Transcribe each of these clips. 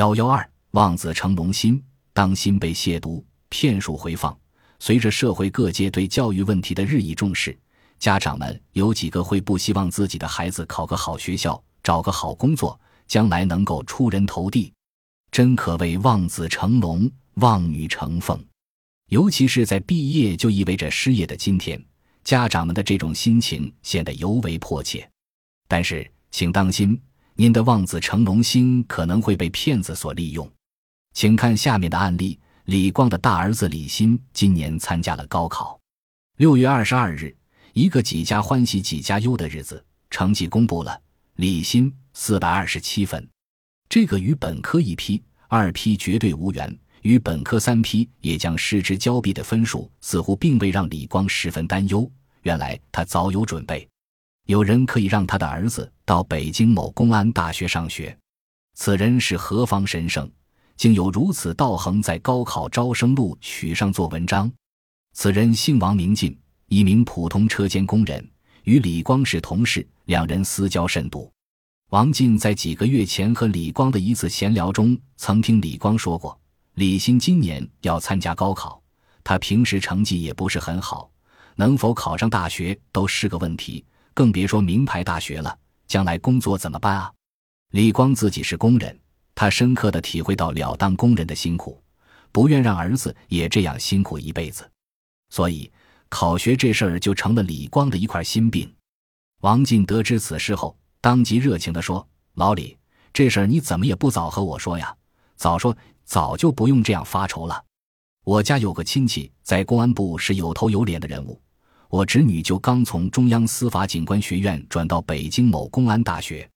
幺幺二望子成龙心，当心被亵渎，骗术回放。随着社会各界对教育问题的日益重视，家长们有几个会不希望自己的孩子考个好学校，找个好工作，将来能够出人头地？真可谓望子成龙，望女成凤。尤其是在毕业就意味着失业的今天，家长们的这种心情显得尤为迫切。但是，请当心，您的望子成龙心可能会被骗子所利用。请看下面的案例：李光的大儿子李鑫今年参加了高考。六月二十二日，一个几家欢喜几家忧的日子，成绩公布了，李鑫四百二十七分。这个与本科一批、二批绝对无缘，与本科三批也将失之交臂的分数，似乎并未让李光十分担忧。原来他早有准备，有人可以让他的儿子到北京某公安大学上学。此人是何方神圣，竟有如此道行，在高考招生录取上做文章？此人姓王，名进，一名普通车间工人，与李光是同事，两人私交甚笃。王进在几个月前和李光的一次闲聊中，曾听李光说过，李鑫今年要参加高考，他平时成绩也不是很好，能否考上大学都是个问题，更别说名牌大学了。将来工作怎么办啊？李光自己是工人，他深刻的体会到了当工人的辛苦，不愿让儿子也这样辛苦一辈子，所以考学这事儿就成了李光的一块心病。王进得知此事后。当即热情地说：“老李，这事儿你怎么也不早和我说呀？早说，早就不用这样发愁了。我家有个亲戚在公安部是有头有脸的人物，我侄女就刚从中央司法警官学院转到北京某公安大学。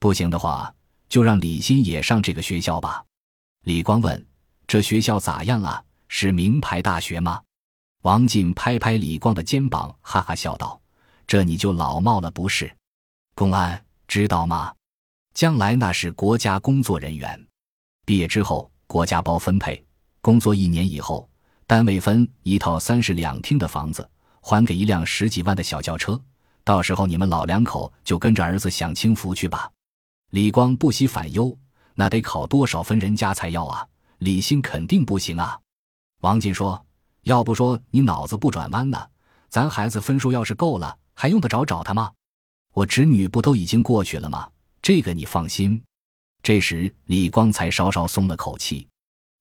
不行的话，就让李鑫也上这个学校吧。”李光问：“这学校咋样啊？是名牌大学吗？”王进拍拍李光的肩膀，哈哈笑道：“这你就老冒了不是。”公安知道吗？将来那是国家工作人员，毕业之后国家包分配，工作一年以后，单位分一套三室两厅的房子，还给一辆十几万的小轿车。到时候你们老两口就跟着儿子享清福去吧。李光不喜反忧，那得考多少分人家才要啊？李鑫肯定不行啊。王进说：“要不说你脑子不转弯呢？咱孩子分数要是够了，还用得着找他吗？”我侄女不都已经过去了吗？这个你放心。这时李光才稍稍松了口气。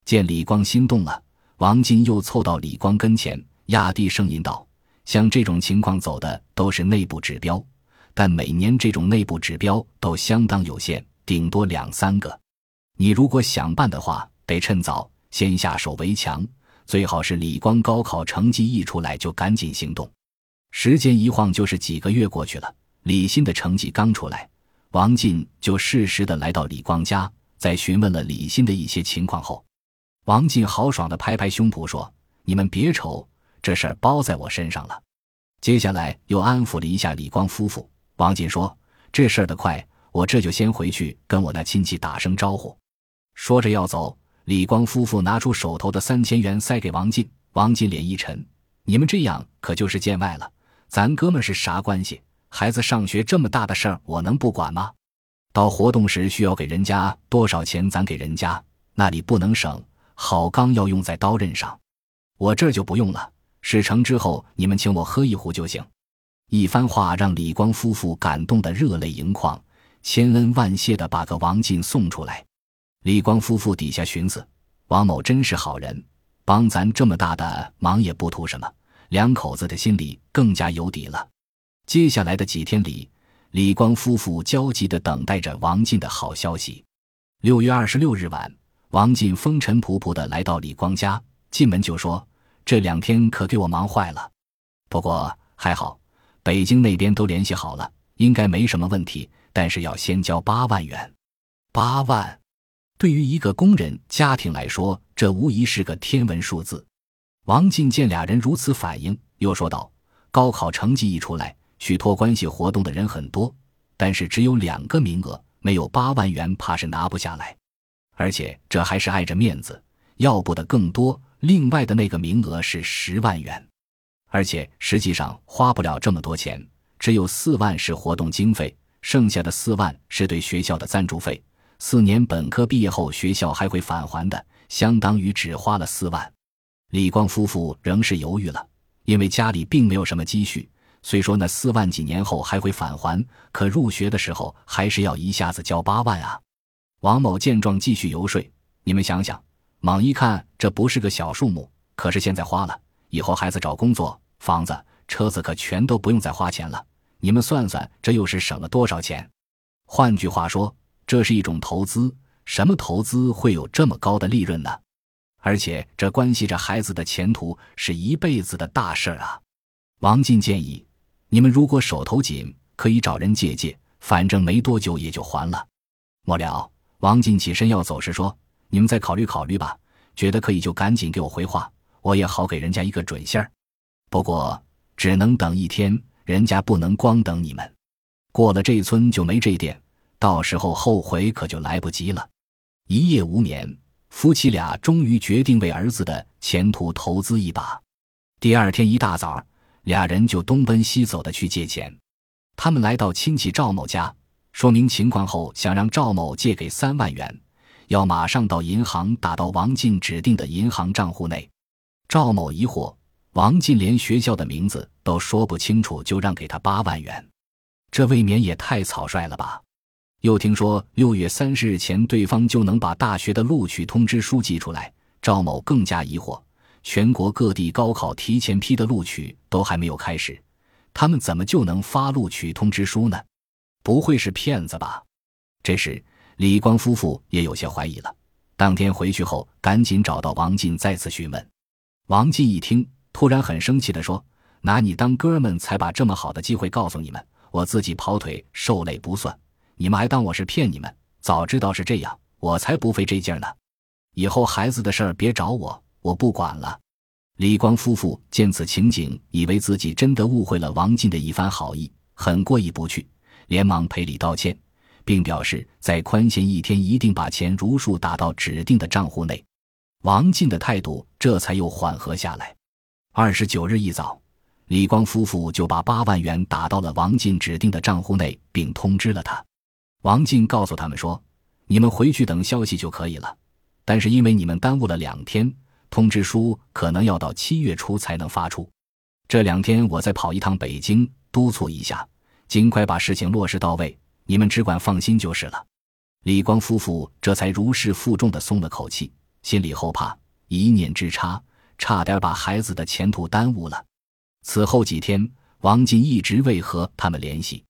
见李光心动了，王进又凑到李光跟前，压低声音道：“像这种情况走的都是内部指标，但每年这种内部指标都相当有限，顶多两三个。你如果想办的话，得趁早先下手为强，最好是李光高考成绩一出来就赶紧行动。时间一晃就是几个月过去了。”李鑫的成绩刚出来，王进就适时的来到李光家，在询问了李鑫的一些情况后，王进豪爽的拍拍胸脯说：“你们别愁，这事儿包在我身上了。”接下来又安抚了一下李光夫妇。王进说：“这事儿的快，我这就先回去跟我那亲戚打声招呼。”说着要走，李光夫妇拿出手头的三千元塞给王进，王进脸一沉：“你们这样可就是见外了，咱哥们是啥关系？”孩子上学这么大的事儿，我能不管吗？到活动时需要给人家多少钱，咱给人家那里不能省。好钢要用在刀刃上，我这就不用了。事成之后，你们请我喝一壶就行。一番话让李光夫妇感动得热泪盈眶，千恩万谢的把个王进送出来。李光夫妇底下寻思，王某真是好人，帮咱这么大的忙也不图什么，两口子的心里更加有底了。接下来的几天里，李光夫妇焦急地等待着王进的好消息。六月二十六日晚，王进风尘仆仆地来到李光家，进门就说：“这两天可给我忙坏了，不过还好，北京那边都联系好了，应该没什么问题。但是要先交八万元。八万，对于一个工人家庭来说，这无疑是个天文数字。”王进见俩人如此反应，又说道：“高考成绩一出来。”去托关系活动的人很多，但是只有两个名额，没有八万元，怕是拿不下来。而且这还是碍着面子，要不得更多。另外的那个名额是十万元，而且实际上花不了这么多钱，只有四万是活动经费，剩下的四万是对学校的赞助费。四年本科毕业后，学校还会返还的，相当于只花了四万。李光夫妇仍是犹豫了，因为家里并没有什么积蓄。虽说那四万几年后还会返还，可入学的时候还是要一下子交八万啊！王某见状继续游说：“你们想想，猛一看这不是个小数目，可是现在花了，以后孩子找工作、房子、车子可全都不用再花钱了。你们算算，这又是省了多少钱？换句话说，这是一种投资。什么投资会有这么高的利润呢？而且这关系着孩子的前途，是一辈子的大事儿啊！”王进建议。你们如果手头紧，可以找人借借，反正没多久也就还了。末了，王进起身要走时说：“你们再考虑考虑吧，觉得可以就赶紧给我回话，我也好给人家一个准信儿。不过只能等一天，人家不能光等你们。过了这村就没这店，到时候后悔可就来不及了。”一夜无眠，夫妻俩终于决定为儿子的前途投资一把。第二天一大早。俩人就东奔西走的去借钱，他们来到亲戚赵某家，说明情况后，想让赵某借给三万元，要马上到银行打到王进指定的银行账户内。赵某疑惑，王进连学校的名字都说不清楚，就让给他八万元，这未免也太草率了吧？又听说六月三十日前对方就能把大学的录取通知书寄出来，赵某更加疑惑。全国各地高考提前批的录取都还没有开始，他们怎么就能发录取通知书呢？不会是骗子吧？这时，李光夫妇也有些怀疑了。当天回去后，赶紧找到王进再次询问。王进一听，突然很生气地说：“拿你当哥们才把这么好的机会告诉你们，我自己跑腿受累不算，你们还当我是骗你们？早知道是这样，我才不费这劲呢。以后孩子的事儿别找我。”我不管了。李光夫妇见此情景，以为自己真的误会了王进的一番好意，很过意不去，连忙赔礼道歉，并表示在宽限一天，一定把钱如数打到指定的账户内。王进的态度这才又缓和下来。二十九日一早，李光夫妇就把八万元打到了王进指定的账户内，并通知了他。王进告诉他们说：“你们回去等消息就可以了，但是因为你们耽误了两天。”通知书可能要到七月初才能发出，这两天我再跑一趟北京，督促一下，尽快把事情落实到位。你们只管放心就是了。李光夫妇这才如释负重的松了口气，心里后怕一念之差，差点把孩子的前途耽误了。此后几天，王进一直未和他们联系。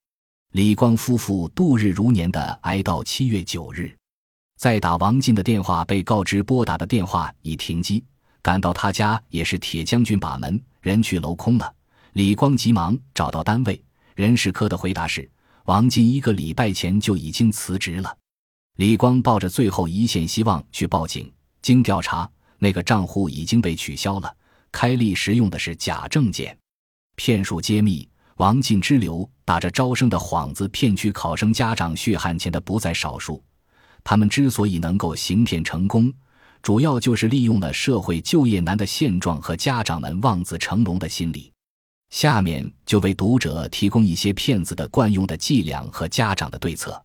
李光夫妇度日如年的挨到七月九日，再打王进的电话，被告知拨打的电话已停机。赶到他家也是铁将军把门，人去楼空了。李光急忙找到单位人事科的回答是：王进一个礼拜前就已经辞职了。李光抱着最后一线希望去报警，经调查，那个账户已经被取消了，开立时用的是假证件。骗术揭秘：王进之流打着招生的幌子骗取考生家长血汗钱的不在少数，他们之所以能够行骗成功。主要就是利用了社会就业难的现状和家长们望子成龙的心理。下面就为读者提供一些骗子的惯用的伎俩和家长的对策。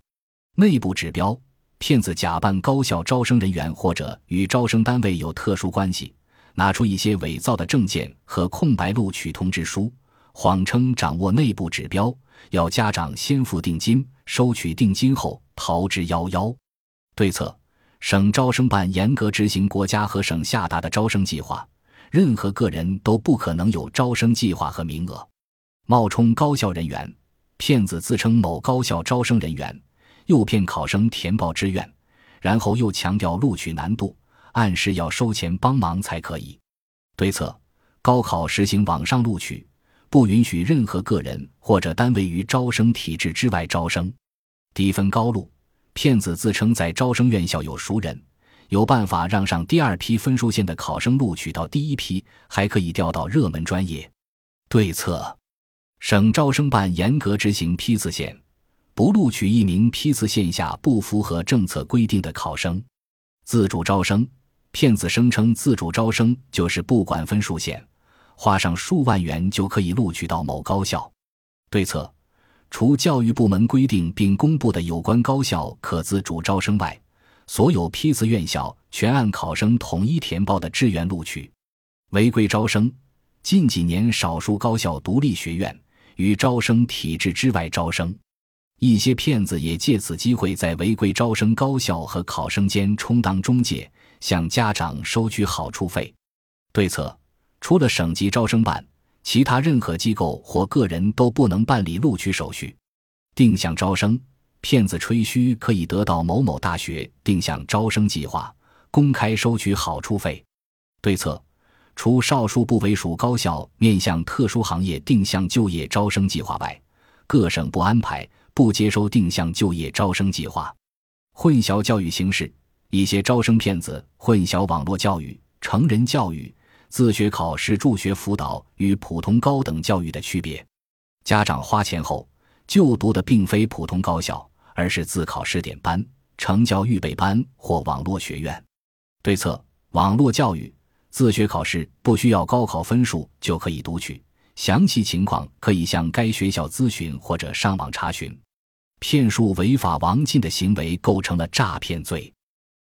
内部指标：骗子假扮高校招生人员或者与招生单位有特殊关系，拿出一些伪造的证件和空白录取通知书，谎称掌握内部指标，要家长先付定金，收取定金后逃之夭夭。对策。省招生办严格执行国家和省下达的招生计划，任何个人都不可能有招生计划和名额。冒充高校人员，骗子自称某高校招生人员，诱骗考生填报志愿，然后又强调录取难度，暗示要收钱帮忙才可以。对策：高考实行网上录取，不允许任何个人或者单位于招生体制之外招生。低分高录。骗子自称在招生院校有熟人，有办法让上第二批分数线的考生录取到第一批，还可以调到热门专业。对策：省招生办严格执行批次线，不录取一名批次线下不符合政策规定的考生。自主招生，骗子声称自主招生就是不管分数线，花上数万元就可以录取到某高校。对策。除教育部门规定并公布的有关高校可自主招生外，所有批次院校全按考生统一填报的志愿录取，违规招生。近几年，少数高校独立学院与招生体制之外招生，一些骗子也借此机会在违规招生高校和考生间充当中介，向家长收取好处费。对策，除了省级招生办，其他任何机构或个人都不能办理录取手续。定向招生。骗子吹嘘可以得到某某大学定向招生计划，公开收取好处费。对策：除少数不为属高校面向特殊行业定向就业招生计划外，各省不安排、不接收定向就业招生计划。混淆教育形式：一些招生骗子混淆网络教育、成人教育、自学考试助学辅导与普通高等教育的区别。家长花钱后就读的并非普通高校。而是自考试点班、成教预备班或网络学院。对策：网络教育自学考试不需要高考分数就可以读取，详细情况可以向该学校咨询或者上网查询。骗术违法王进的行为构成了诈骗罪。